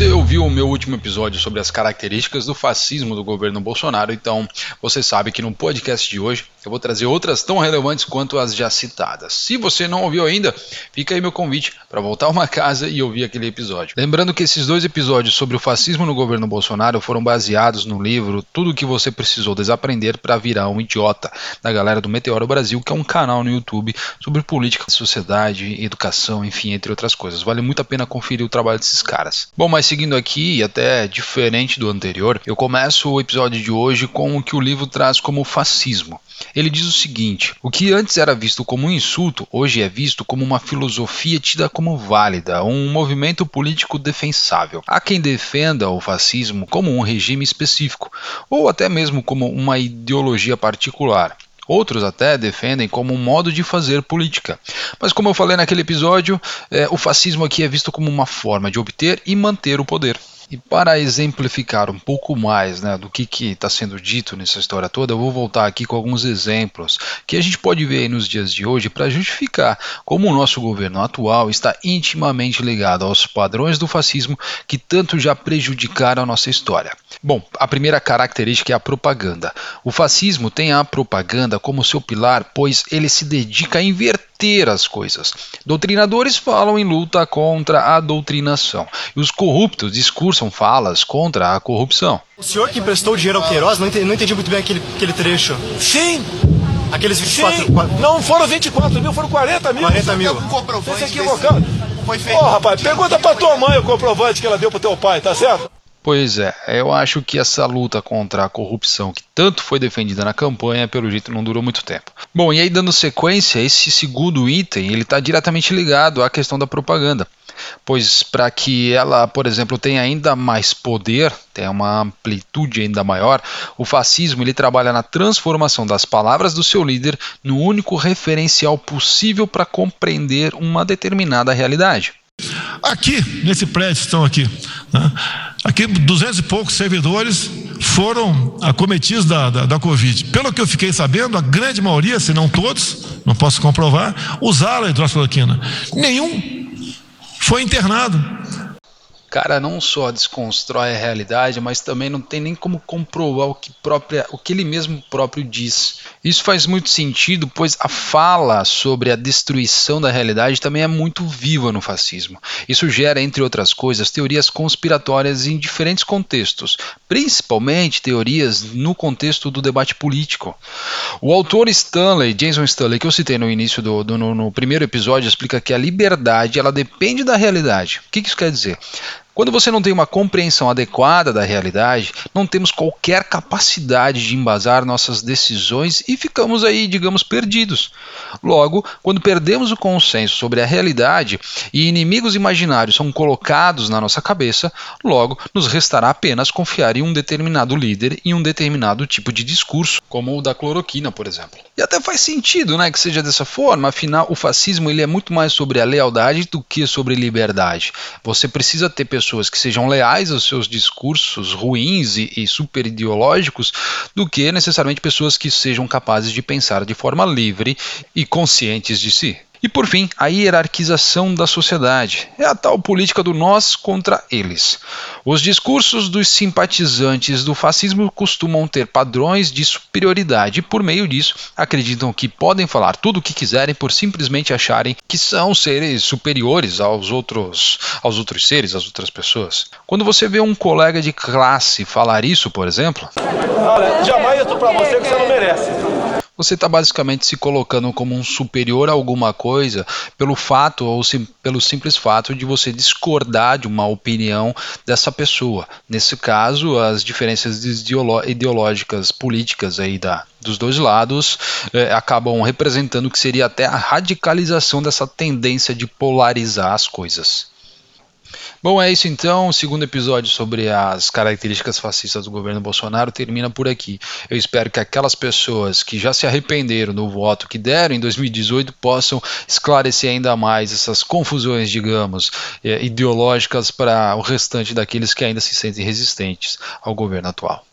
Você ouviu o meu último episódio sobre as características do fascismo do governo Bolsonaro, então você sabe que no podcast de hoje eu vou trazer outras tão relevantes quanto as já citadas. Se você não ouviu ainda, fica aí meu convite para voltar uma casa e ouvir aquele episódio. Lembrando que esses dois episódios sobre o fascismo no governo Bolsonaro foram baseados no livro Tudo o que você precisou desaprender para virar um idiota, da galera do Meteoro Brasil, que é um canal no YouTube sobre política, sociedade, educação, enfim, entre outras coisas. Vale muito a pena conferir o trabalho desses caras. Bom, mas seguindo aqui, e até diferente do anterior, eu começo o episódio de hoje com o que o livro traz como fascismo. Ele diz o seguinte: o que antes era visto como um insulto, hoje é visto como uma filosofia tida como válida, um movimento político defensável. Há quem defenda o fascismo como um regime específico, ou até mesmo como uma ideologia particular. Outros até defendem como um modo de fazer política. Mas, como eu falei naquele episódio, é, o fascismo aqui é visto como uma forma de obter e manter o poder. E para exemplificar um pouco mais né, do que está sendo dito nessa história toda, eu vou voltar aqui com alguns exemplos que a gente pode ver nos dias de hoje para justificar como o nosso governo atual está intimamente ligado aos padrões do fascismo que tanto já prejudicaram a nossa história. Bom, a primeira característica é a propaganda. O fascismo tem a propaganda como seu pilar, pois ele se dedica a inverter inverter as coisas. Doutrinadores falam em luta contra a doutrinação e os corruptos discursam falas contra a corrupção. O senhor que emprestou dinheiro ao Queiroz, não entendi, não entendi muito bem aquele, aquele trecho. Sim! Aqueles 24 Sim. Quatro... Não foram 24 mil, foram 40 mil. 40 mil. Você se equivocando. Ô, oh, rapaz, pergunta pra tua mãe o comprovante que ela deu pro teu pai, tá certo? Pois é, eu acho que essa luta contra a corrupção que tanto foi defendida na campanha, pelo jeito não durou muito tempo. Bom, e aí dando sequência, esse segundo item, ele está diretamente ligado à questão da propaganda. Pois para que ela, por exemplo, tenha ainda mais poder, tenha uma amplitude ainda maior, o fascismo ele trabalha na transformação das palavras do seu líder no único referencial possível para compreender uma determinada realidade. Aqui, nesse prédio estão aqui, né? aqui duzentos e poucos servidores foram acometidos da, da, da, Covid. Pelo que eu fiquei sabendo, a grande maioria, se não todos, não posso comprovar, usaram a hidroxicloroquina. Nenhum foi internado cara não só desconstrói a realidade, mas também não tem nem como comprovar o que, própria, o que ele mesmo próprio diz. Isso faz muito sentido, pois a fala sobre a destruição da realidade também é muito viva no fascismo. Isso gera, entre outras coisas, teorias conspiratórias em diferentes contextos, principalmente teorias no contexto do debate político. O autor Stanley, Jason Stanley, que eu citei no início do, do no, no primeiro episódio, explica que a liberdade ela depende da realidade. O que isso quer dizer? Quando você não tem uma compreensão adequada da realidade, não temos qualquer capacidade de embasar nossas decisões e ficamos aí, digamos, perdidos. Logo, quando perdemos o consenso sobre a realidade e inimigos imaginários são colocados na nossa cabeça, logo nos restará apenas confiar em um determinado líder e um determinado tipo de discurso, como o da cloroquina, por exemplo. E até faz sentido, né, que seja dessa forma, afinal o fascismo ele é muito mais sobre a lealdade do que sobre liberdade. Você precisa ter pessoas que sejam leais aos seus discursos ruins e, e super ideológicos do que necessariamente pessoas que sejam capazes de pensar de forma livre e conscientes de si. E por fim, a hierarquização da sociedade. É a tal política do nós contra eles. Os discursos dos simpatizantes do fascismo costumam ter padrões de superioridade e, por meio disso, acreditam que podem falar tudo o que quiserem por simplesmente acharem que são seres superiores aos outros, aos outros seres, às outras pessoas. Quando você vê um colega de classe falar isso, por exemplo. Olha, jamais eu para você que você não merece você está basicamente se colocando como um superior a alguma coisa pelo fato ou sim, pelo simples fato de você discordar de uma opinião dessa pessoa. Nesse caso, as diferenças ideológicas políticas aí da, dos dois lados eh, acabam representando o que seria até a radicalização dessa tendência de polarizar as coisas. Bom, é isso então. O segundo episódio sobre as características fascistas do governo Bolsonaro termina por aqui. Eu espero que aquelas pessoas que já se arrependeram do voto que deram em 2018 possam esclarecer ainda mais essas confusões, digamos, eh, ideológicas para o restante daqueles que ainda se sentem resistentes ao governo atual.